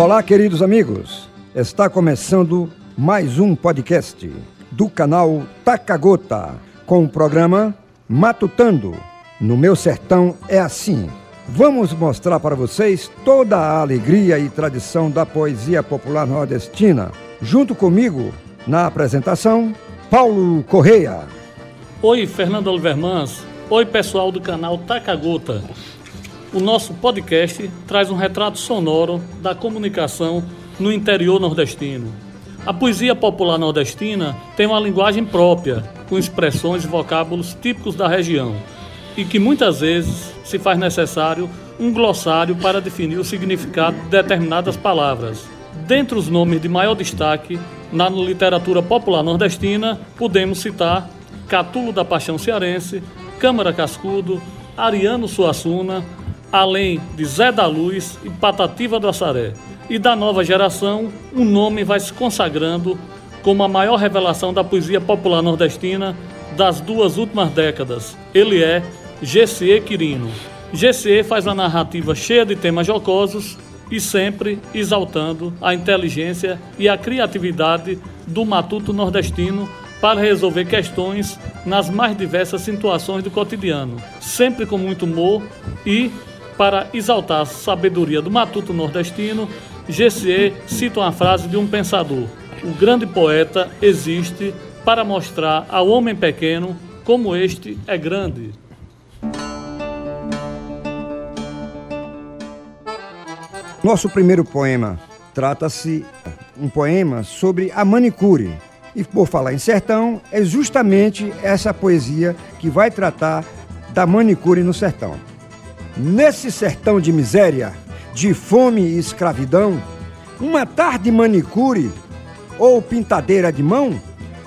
Olá, queridos amigos. Está começando mais um podcast do canal Tacagota com o programa Matutando. No meu sertão é assim. Vamos mostrar para vocês toda a alegria e tradição da poesia popular nordestina. Junto comigo, na apresentação, Paulo Correia. Oi, Fernando Olivermans. Oi, pessoal do canal Tacagota. O nosso podcast traz um retrato sonoro da comunicação no interior nordestino. A poesia popular nordestina tem uma linguagem própria, com expressões e vocábulos típicos da região, e que muitas vezes se faz necessário um glossário para definir o significado de determinadas palavras. Dentre os nomes de maior destaque na literatura popular nordestina, podemos citar Catulo da Paixão Cearense, Câmara Cascudo, Ariano Suassuna, além de Zé da Luz e Patativa do Assaré. E da nova geração, um nome vai se consagrando como a maior revelação da poesia popular nordestina das duas últimas décadas. Ele é GCE Quirino. GCE faz uma narrativa cheia de temas jocosos e sempre exaltando a inteligência e a criatividade do matuto nordestino para resolver questões nas mais diversas situações do cotidiano, sempre com muito humor e para exaltar a sabedoria do matuto nordestino, GCE cita uma frase de um pensador: O grande poeta existe para mostrar ao homem pequeno como este é grande. Nosso primeiro poema trata-se um poema sobre a manicure. E por falar em sertão, é justamente essa poesia que vai tratar da manicure no sertão. Nesse sertão de miséria, de fome e escravidão, uma tarde manicure ou pintadeira de mão,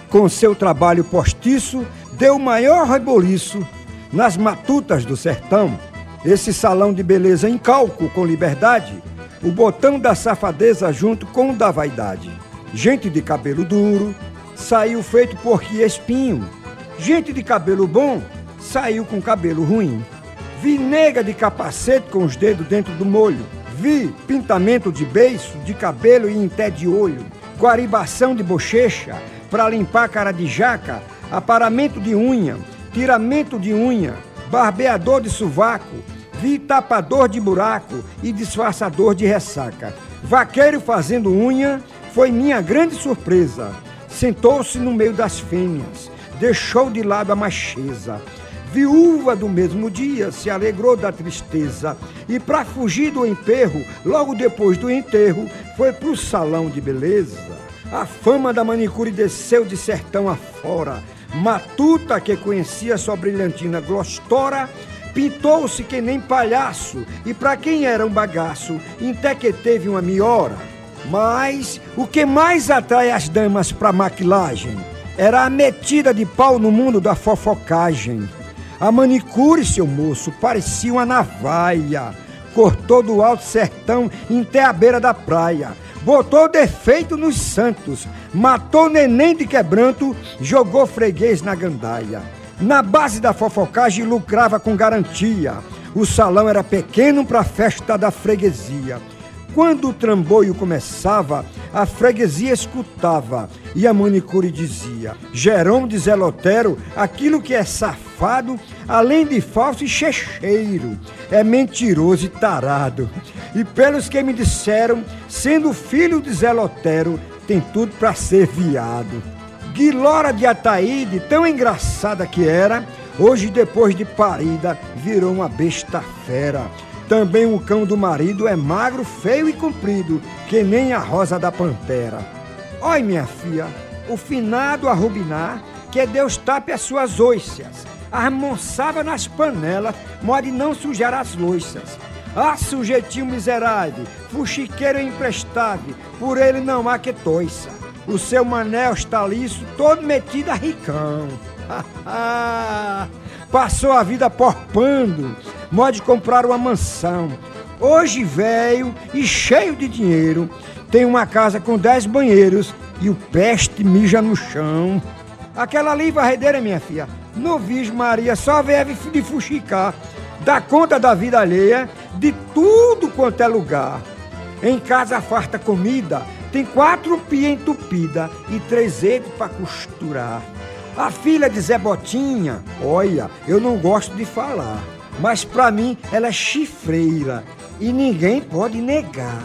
com seu trabalho postiço, deu maior reboliço nas matutas do sertão. Esse salão de beleza em calco com liberdade o botão da safadeza junto com o da vaidade. Gente de cabelo duro saiu feito porque espinho. Gente de cabelo bom saiu com cabelo ruim. Vi nega de capacete com os dedos dentro do molho. Vi pintamento de beiço, de cabelo e em té de olho. Guaribação de bochecha para limpar cara de jaca. Aparamento de unha, tiramento de unha, barbeador de sovaco, Vi tapador de buraco e disfarçador de ressaca. Vaqueiro fazendo unha foi minha grande surpresa. Sentou-se no meio das fêmeas, deixou de lado a macheza. Viúva do mesmo dia se alegrou da tristeza e, para fugir do emperro, logo depois do enterro, foi pro salão de beleza. A fama da manicure desceu de sertão afora. Matuta, que conhecia sua brilhantina glostora, Pintou-se que nem palhaço, e para quem era um bagaço, até que teve uma miora. Mas o que mais atrai as damas para maquilagem era a metida de pau no mundo da fofocagem. A manicure, seu moço, parecia uma navalha. Cortou do alto sertão até a beira da praia. Botou defeito nos santos. Matou neném de quebranto, jogou freguês na gandaia. Na base da fofocagem lucrava com garantia. O salão era pequeno para a festa da freguesia. Quando o tramboio começava, a freguesia escutava e a manicure dizia: Jerônimo de Zelotero, aquilo que é safado, além de falso e checheiro, é mentiroso e tarado. E pelos que me disseram, sendo filho de Zelotero, tem tudo para ser viado. Guilora de Ataíde, tão engraçada que era, hoje depois de parida, virou uma besta fera. Também o cão do marido é magro, feio e comprido, que nem a rosa da pantera. Oi, minha filha, o finado a rubinar, que Deus tape as suas oiças, armonçava nas panelas, mode não sujar as louças. Ah, sujeitinho miserável, fuxiqueiro emprestável, por ele não há que toiça o seu manel está liso, todo metido a ricão. Passou a vida porpando, pode comprar uma mansão. Hoje, velho e cheio de dinheiro, tem uma casa com dez banheiros e o peste mija no chão. Aquela ali, varredeira, minha filha, no Maria só vive de fuxicar, dá conta da vida alheia, de tudo quanto é lugar. Em casa farta comida, tem quatro pia entupida e três dedos para costurar. A filha de Zé Botinha, olha, eu não gosto de falar, mas para mim ela é chifreira e ninguém pode negar.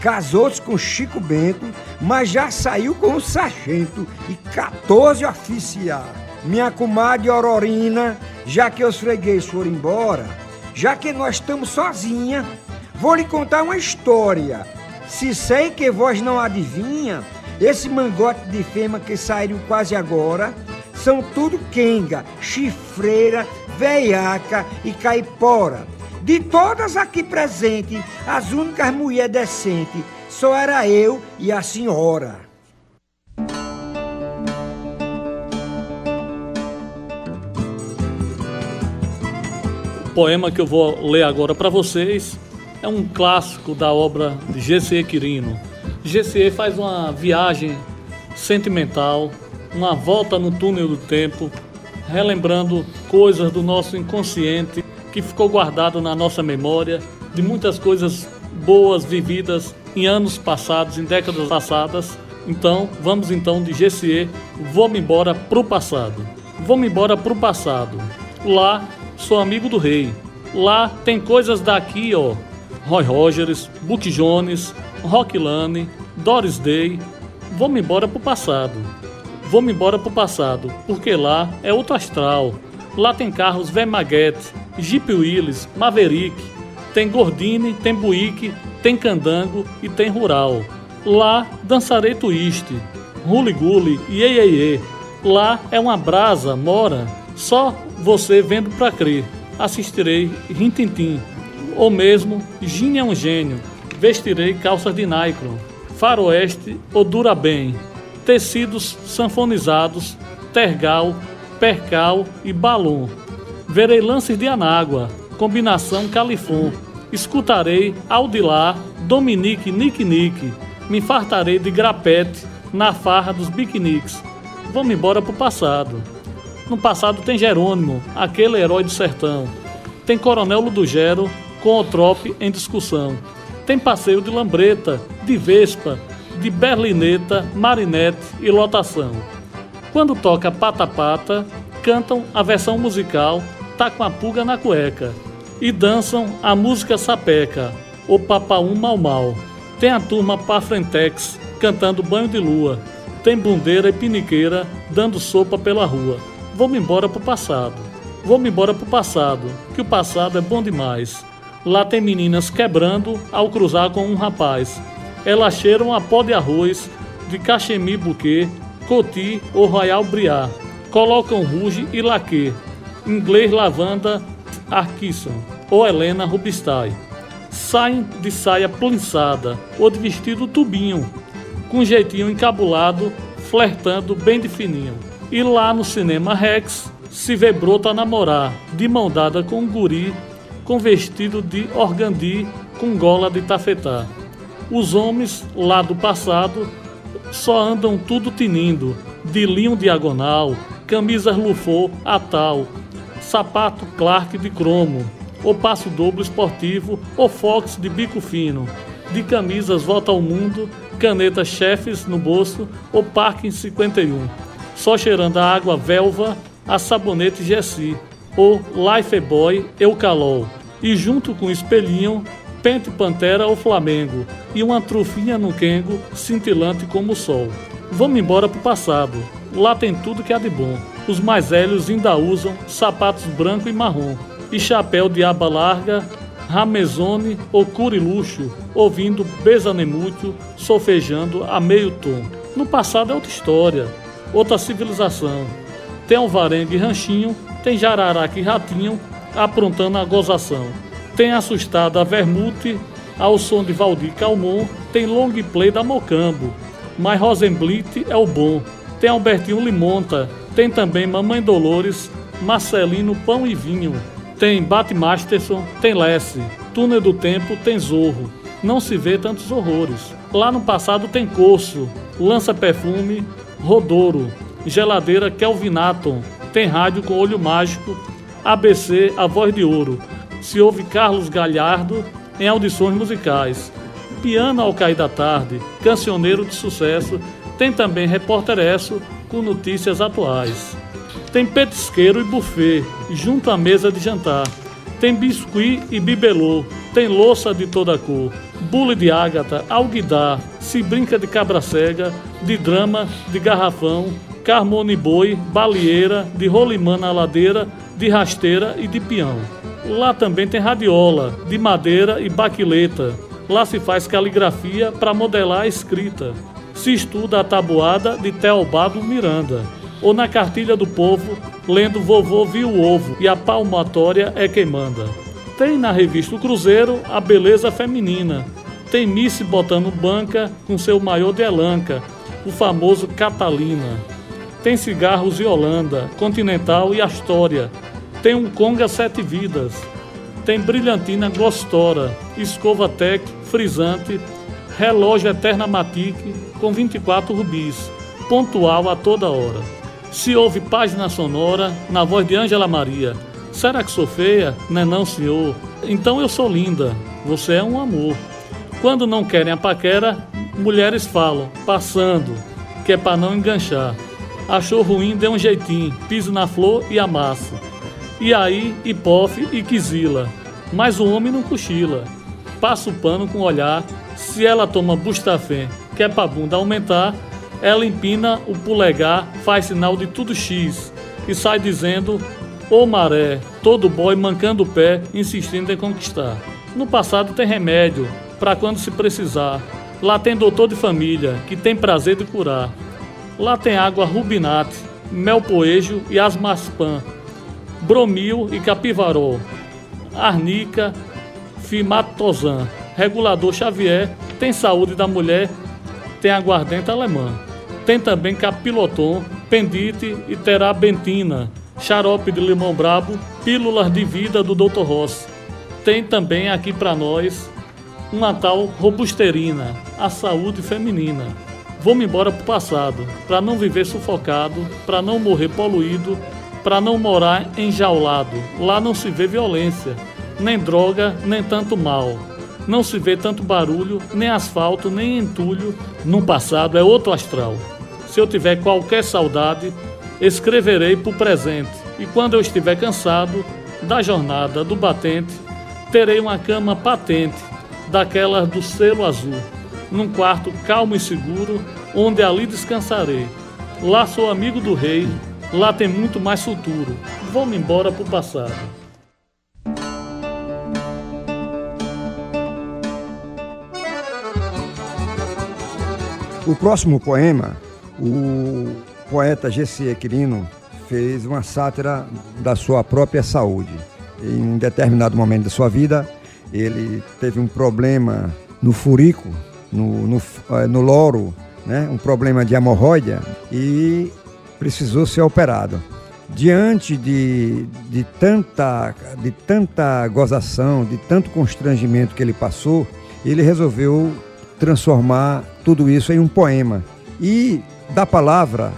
Casou-se com Chico Bento, mas já saiu com o sargento e 14 oficiais. Minha comadre Aurorina, já que os freguês foram embora, já que nós estamos sozinha, vou lhe contar uma história. Se sei que vós não adivinha, esse mangote de fema que saiu quase agora, são tudo quenga, chifreira, veiaca e caipora. De todas aqui presentes, as únicas mulheres decentes só era eu e a senhora. O poema que eu vou ler agora para vocês é um clássico da obra de G.C. Quirino. G.C. faz uma viagem sentimental, uma volta no túnel do tempo, relembrando coisas do nosso inconsciente que ficou guardado na nossa memória de muitas coisas boas vividas em anos passados, em décadas passadas. Então, vamos então de GCE, vou-me embora pro passado. Vou-me embora pro passado. Lá sou amigo do rei. Lá tem coisas daqui, ó. Roy Rogers, Buck Jones, Rock Lane, Doris Day. Vou-me embora pro passado. Vou-me embora pro passado, porque lá é outro astral. Lá tem carros Vemaguete, Jeep Willys, Maverick, tem Gordini, tem Buick, tem Candango e tem Rural. Lá dançarei twist, Huli Guli, Iê, Iê, Iê. Lá é uma brasa, mora, só você vendo pra crer. Assistirei Rintintim, ou mesmo Gine é um gênio, vestirei calças de Nycron, faroeste ou dura bem, tecidos sanfonizados, tergal, percal e balão Verei lances de anágua, combinação califon. Escutarei Audilar, Dominique Nick. Me fartarei de grapete na farra dos biquiniques. Vamos embora pro passado. No passado tem Jerônimo, aquele herói do sertão. Tem Coronel Ludogero com o trope em discussão. Tem passeio de lambreta, de vespa, de berlineta, marinete e lotação. Quando toca pata-pata, cantam a versão musical tá com a pulga na cueca e dançam a música sapeca, o papaum mal mal. Tem a turma Pafrentex cantando banho de lua. Tem bundeira e piniqueira dando sopa pela rua. Vou-me embora pro passado. Vou-me embora pro passado, que o passado é bom demais. Lá tem meninas quebrando ao cruzar com um rapaz. Elas cheiram a pó de arroz, de cachemir buquê, coti ou royal briar. Colocam ruge e laque inglês lavanda Arkisson ou Helena Rubinstein. Saem de saia plinçada ou de vestido tubinho, com jeitinho encabulado, flertando bem de fininho. E lá no cinema Rex se vê brota namorar, de mão dada com um guri, com vestido de organdi, com gola de tafetá. Os homens lá do passado só andam tudo tinindo, de linho diagonal, camisas lufô a tal, sapato Clark de cromo, ou passo dobro esportivo, ou Fox de bico fino, de camisas Volta ao Mundo, caneta Chefes no bolso, ou Parking 51, só cheirando a água Velva, a sabonete Gessi, ou Life Boy Eucalol, e junto com o espelhinho, Pente Pantera ou Flamengo, e uma trufinha no Kengo, cintilante como o sol. Vamos embora pro passado, lá tem tudo que há de bom. Os mais velhos ainda usam sapatos branco e marrom e chapéu de aba larga, ramezone ou curiluxo, ouvindo besanemútil solfejando a meio tom. No passado é outra história, outra civilização. Tem alvarengue e ranchinho, tem jararaca e ratinho aprontando a gozação. Tem assustada a vermute ao som de Valdir Calmon, tem long play da Mocambo, mas Rosenblit é o bom. Tem Albertinho Limonta, tem também Mamãe Dolores, Marcelino Pão e Vinho. Tem Bat Masterson, tem Lesse. Túnel do Tempo tem Zorro. Não se vê tantos horrores. Lá no passado tem Corso, Lança Perfume, Rodoro, Geladeira Kelvinaton. Tem rádio com olho mágico, ABC A Voz de Ouro. Se ouve Carlos Galhardo em audições musicais. Piano ao cair da tarde, cancioneiro de sucesso, tem também repórteresso com notícias atuais. Tem petisqueiro e buffet, junto à mesa de jantar. Tem biscuit e bibelô, tem louça de toda cor, bule de ágata, alguidar, se brinca de cabra cega, de drama, de garrafão, carmone boi, balieira, de rolimã na ladeira, de rasteira e de peão. Lá também tem radiola, de madeira e baquileta. Lá se faz caligrafia para modelar a escrita. Se estuda a tabuada de Teobaldo Miranda. Ou na cartilha do povo, lendo Vovô Viu o Ovo e a palmatória é quem manda. Tem na revista O Cruzeiro a beleza feminina. Tem Miss botando banca com seu maior de elanca, o famoso Catalina. Tem cigarros e Holanda, Continental e Astoria. Tem um Conga Sete Vidas. Tem brilhantina Gostora, escova Tech, frisante, relógio Eterna Matic com 24 rubis, pontual a toda hora. Se ouve página sonora na voz de Ângela Maria. Será que sou feia? Não é não, senhor. Então eu sou linda. Você é um amor. Quando não querem a paquera, mulheres falam, passando, que é para não enganchar. Achou ruim, dê um jeitinho, pise na flor e amassa. E aí, hipofe e quisila. Mas o homem não cochila. Passa o pano com o olhar. Se ela toma bustafé, que é pra bunda aumentar, ela empina o polegar, faz sinal de tudo X e sai dizendo: Ô maré, todo boy mancando o pé, insistindo em conquistar. No passado tem remédio, para quando se precisar. Lá tem doutor de família, que tem prazer de curar. Lá tem água rubinate, mel poejo e asmaspam bromil e capivarol, arnica, fimatozan, regulador Xavier, tem saúde da mulher, tem aguardente alemã. Tem também capiloton, pendite e terabentina, xarope de limão brabo, pílulas de vida do Dr. Ross. Tem também aqui para nós uma tal robusterina, a saúde feminina. Vou-me embora pro passado, para não viver sufocado, para não morrer poluído, para não morar enjaulado. Lá não se vê violência, nem droga, nem tanto mal. Não se vê tanto barulho, nem asfalto, nem entulho. No passado é outro astral. Se eu tiver qualquer saudade, escreverei para o presente. E quando eu estiver cansado da jornada do batente, terei uma cama patente, daquelas do selo azul, num quarto calmo e seguro, onde ali descansarei. Lá sou amigo do rei, Lá tem muito mais futuro. Vamos embora pro passado. O próximo poema, o poeta G.C. Equirino fez uma sátira da sua própria saúde. Em um determinado momento da sua vida, ele teve um problema no furico, no, no, eh, no loro, né? um problema de hemorroida, e precisou ser operado. Diante de, de, tanta, de tanta gozação, de tanto constrangimento que ele passou, ele resolveu transformar tudo isso em um poema. E da palavra,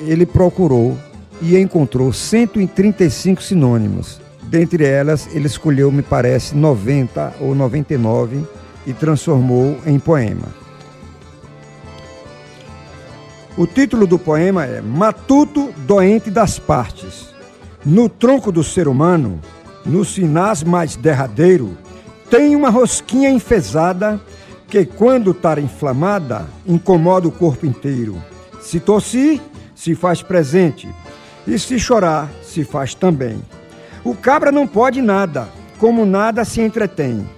ele procurou e encontrou 135 sinônimos. Dentre elas, ele escolheu, me parece, 90 ou 99 e transformou em poema. O título do poema é Matuto Doente das Partes. No tronco do ser humano, no sinás mais derradeiro, tem uma rosquinha enfesada que, quando está inflamada, incomoda o corpo inteiro. Se tossir, se faz presente, e se chorar, se faz também. O cabra não pode nada, como nada se entretém.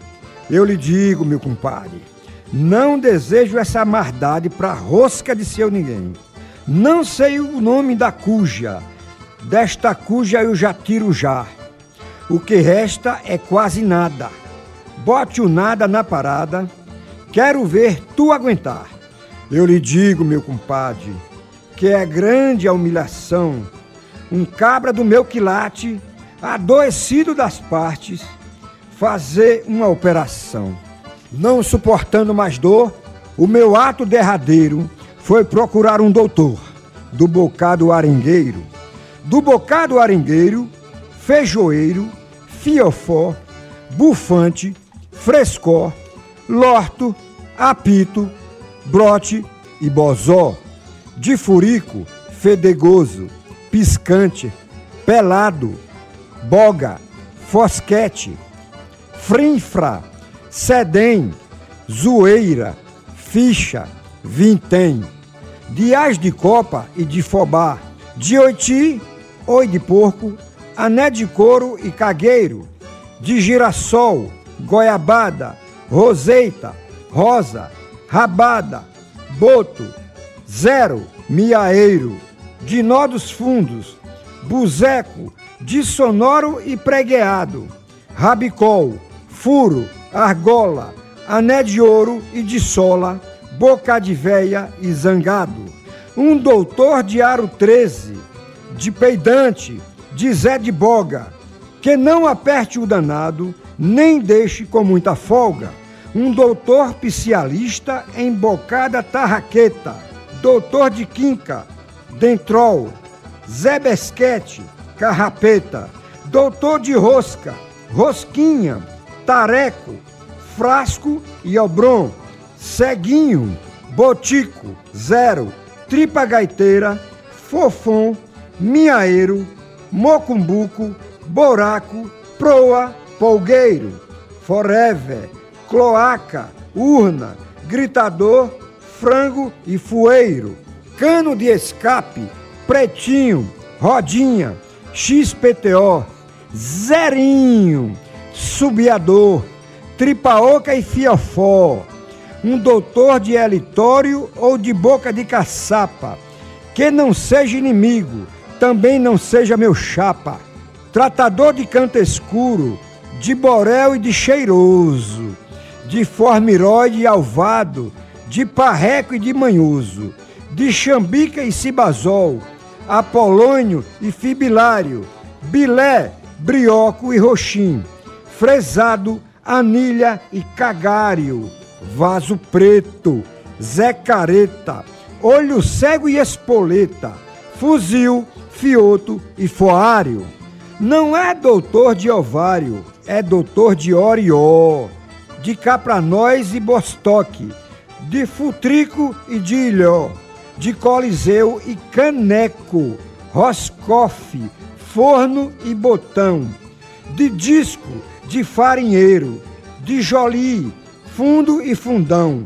Eu lhe digo, meu compadre, não desejo essa maldade para rosca de seu ninguém. Não sei o nome da cuja, desta cuja eu já tiro já. O que resta é quase nada. Bote o nada na parada, quero ver tu aguentar. Eu lhe digo, meu compadre, que é grande a humilhação. Um cabra do meu quilate, adoecido das partes, fazer uma operação. Não suportando mais dor, o meu ato derradeiro foi procurar um doutor do bocado arengueiro. Do bocado arengueiro, feijoeiro, fiofó, bufante, frescó, lorto, apito, brote e bozó, de furico, fedegoso, piscante, pelado, boga, fosquete, frinfra, sedem, zoeira, ficha, vintém, dias de copa e de fobá, de oiti, oi de porco, ané de couro e cagueiro, de girassol, goiabada, roseita, rosa, rabada, boto, zero, miaeiro, de nó dos fundos, buzeco, de sonoro e pregueado, rabicol, furo, argola, ané de ouro e de sola, boca de véia e zangado. Um doutor de aro 13, de peidante, de Zé de Boga, que não aperte o danado, nem deixe com muita folga. Um doutor psialista em bocada tarraqueta, doutor de quinca, dentrol, Zé Besquete, carrapeta, doutor de rosca, rosquinha, tareco, frasco e obron, ceguinho, botico, zero, tripa gaiteira, fofão, minhaeiro, mocumbuco, buraco, proa, polgueiro, forever, cloaca, urna, gritador, frango e fueiro, cano de escape, pretinho, rodinha, XPTO, zerinho, subiador, tripaoca e fiofó, um doutor de elitório ou de boca de caçapa, que não seja inimigo, também não seja meu chapa, tratador de canto escuro, de borel e de cheiroso, de formiróide e alvado, de parreco e de manhoso, de chambica e cibazol, apolônio e fibilário, bilé, brioco e roxim, fresado, anilha e cagário, vaso preto, Zé Careta, olho cego e espoleta, fuzil, fioto e foário. Não é doutor de ovário, é doutor de orió, de capranóis e bostoque, de futrico e de ilhó, de coliseu e caneco, roscofe, forno e botão, de disco, de farinheiro, de joli, fundo e fundão,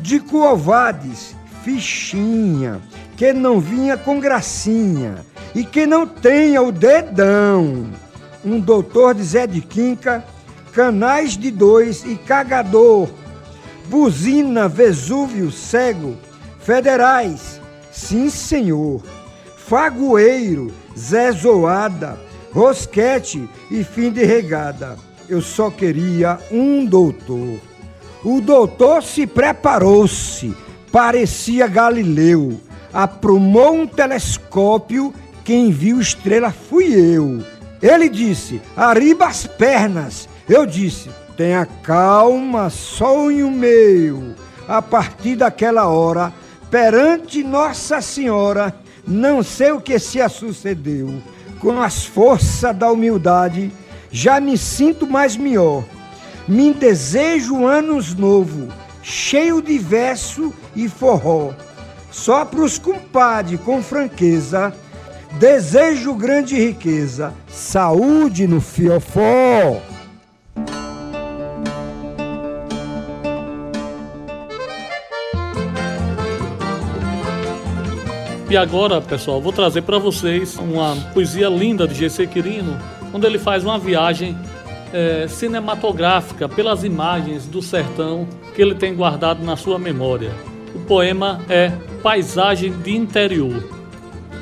de coovades, fichinha, que não vinha com gracinha e que não tenha o dedão. Um doutor de Zé de Quinca, canais de dois e cagador, buzina, Vesúvio, cego, federais, sim senhor, fagoeiro, Zé Zoada, rosquete e fim de regada eu só queria um doutor. O doutor se preparou-se, parecia Galileu, aprumou um telescópio, quem viu estrela fui eu. Ele disse: arriba as pernas. Eu disse: tenha calma, sonho meu. A partir daquela hora, perante Nossa Senhora, não sei o que se sucedeu. Com as forças da humildade, já me sinto mais melhor. Me desejo anos novo, cheio de verso e forró. Só pros compadres com franqueza, desejo grande riqueza, saúde no fiofó. E agora, pessoal, vou trazer para vocês uma poesia linda de GC Quirino, onde ele faz uma viagem é, cinematográfica pelas imagens do sertão que ele tem guardado na sua memória. O poema é Paisagem de Interior.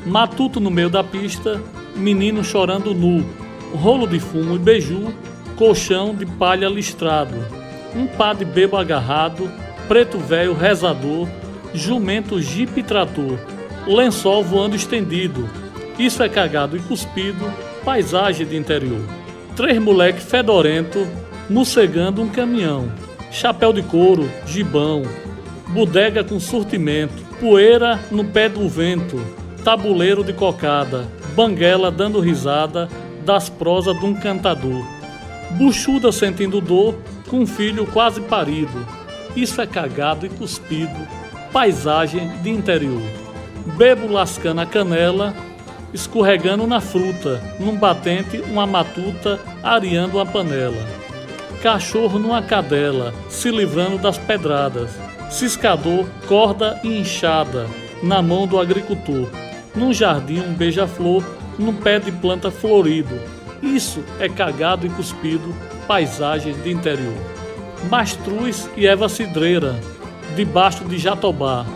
Matuto no meio da pista, menino chorando nu, rolo de fumo e beiju, colchão de palha listrado, um pá de bebo agarrado, preto velho rezador, jumento jipe trator, lençol voando estendido. Isso é cagado e cuspido, paisagem de interior. Três moleque fedorento mocegando um caminhão. Chapéu de couro, gibão, bodega com surtimento, poeira no pé do vento, tabuleiro de cocada, banguela dando risada das prosas de um cantador. Buchuda sentindo dor com um filho quase parido. Isso é cagado e cuspido, paisagem de interior. Bebo lascando a canela, escorregando na fruta, num batente uma matuta, areando a panela. Cachorro numa cadela, se livrando das pedradas. Ciscador, corda e enxada, na mão do agricultor. Num jardim um beija-flor, num pé de planta florido. Isso é cagado e cuspido, paisagem de interior. Mastruz e Eva Cidreira, debaixo de Jatobá.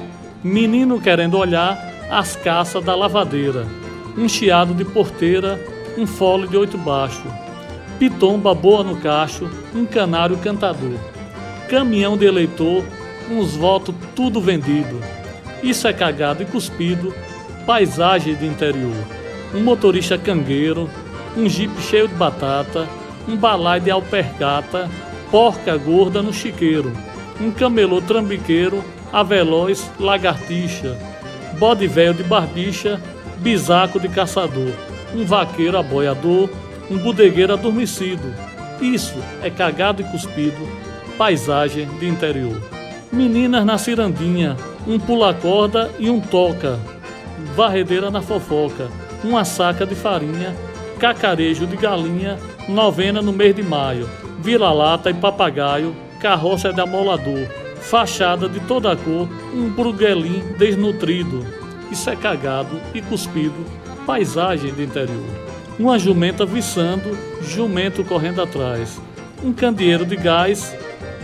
Menino querendo olhar as caças da lavadeira. Um chiado de porteira, um fole de oito baixo. Pitomba boa no cacho, um canário cantador. Caminhão de eleitor, uns votos tudo vendido. Isso é cagado e cuspido, paisagem de interior. Um motorista cangueiro, um jipe cheio de batata, um balai de alpercata, porca gorda no chiqueiro, um camelô trambiqueiro, a veloz lagartixa, bode velho de barbicha, bisaco de caçador, um vaqueiro aboiador, um bodegueiro adormecido. Isso é cagado e cuspido, paisagem de interior. Meninas na cirandinha, um pula-corda e um toca, varredeira na fofoca, uma saca de farinha, cacarejo de galinha, novena no mês de maio, vira-lata e papagaio, carroça de amolador, fachada de toda cor, um bruguelim desnutrido. Isso é cagado e cuspido, paisagem de interior. Uma jumenta viçando, jumento correndo atrás. Um candeeiro de gás,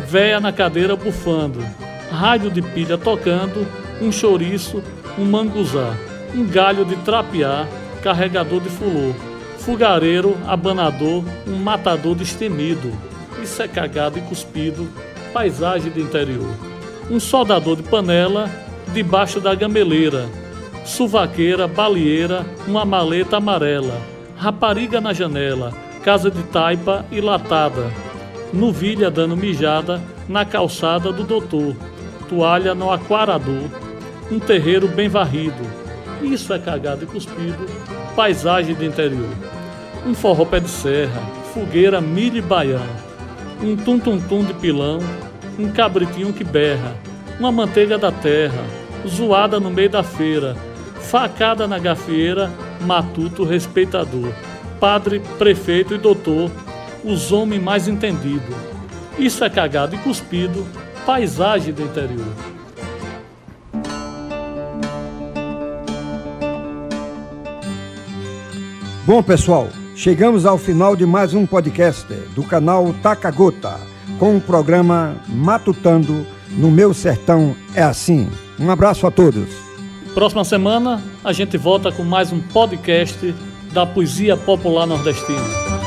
véia na cadeira bufando. Rádio de pilha tocando, um chouriço, um manguzá. Um galho de trapear, carregador de fulô fogareiro, abanador, um matador destemido. Isso é cagado e cuspido, paisagem do interior. Um soldador de panela, debaixo da gambeleira. Suvaqueira, balieira, uma maleta amarela. Rapariga na janela, casa de taipa e latada. Nuvilha dando mijada na calçada do doutor. Toalha no aquarador. Um terreiro bem varrido. Isso é cagado e cuspido, paisagem do interior um forró pé de serra, fogueira, milho e baião, um tum-tum-tum de pilão, um cabritinho que berra, uma manteiga da terra, zoada no meio da feira, facada na gafieira, matuto respeitador, padre, prefeito e doutor, os homens mais entendidos. Isso é cagado e cuspido, paisagem do interior. Bom, pessoal, Chegamos ao final de mais um podcast do canal Tacagota, com o programa Matutando no Meu Sertão é Assim. Um abraço a todos. Próxima semana a gente volta com mais um podcast da poesia popular nordestina.